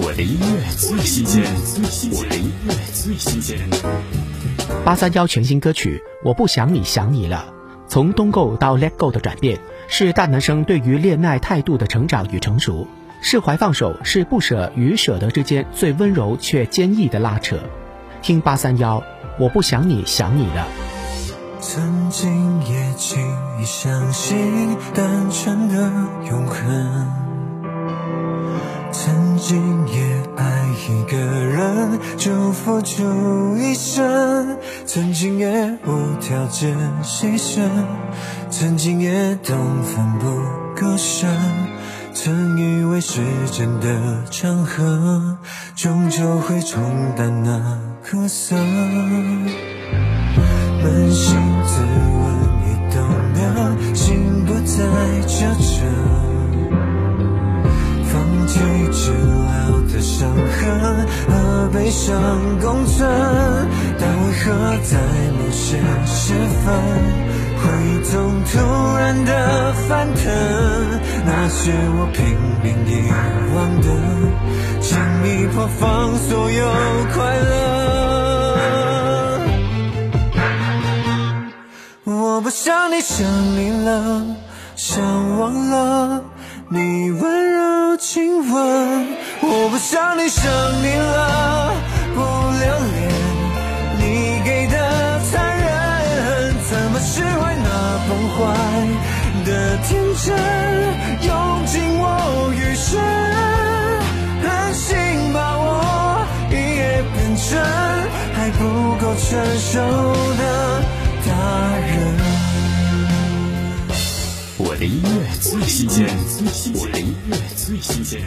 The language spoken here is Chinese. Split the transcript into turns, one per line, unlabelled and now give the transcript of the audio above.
我的音乐最新鲜，我的音乐最新鲜。
八三幺全新歌曲《我不想你想你了》，从东 go 到 let go 的转变，是大男生对于恋爱态度的成长与成熟。释怀放手，是不舍与舍得之间最温柔却坚毅的拉扯。听八三幺，我不想你想你了。
曾经也轻易相信单纯的曾经也爱一个人就付出一生，曾经也无条件牺牲，曾经也懂奋不顾身，曾以为时间的长河终究会冲淡那苦涩，扪心自问和悲伤共存，但为何在某些时分，回忆总突然的翻腾？那些我拼命遗忘的，轻易破放所有快乐。我不想你想你了，想忘了你温柔。亲吻，我不想你想你了，留恋你给的残忍，怎么释怀那崩坏的天真，用尽我余生，狠心把我一夜变成还不够成熟的大人。
我的音乐最新鲜，我的音乐最新鲜。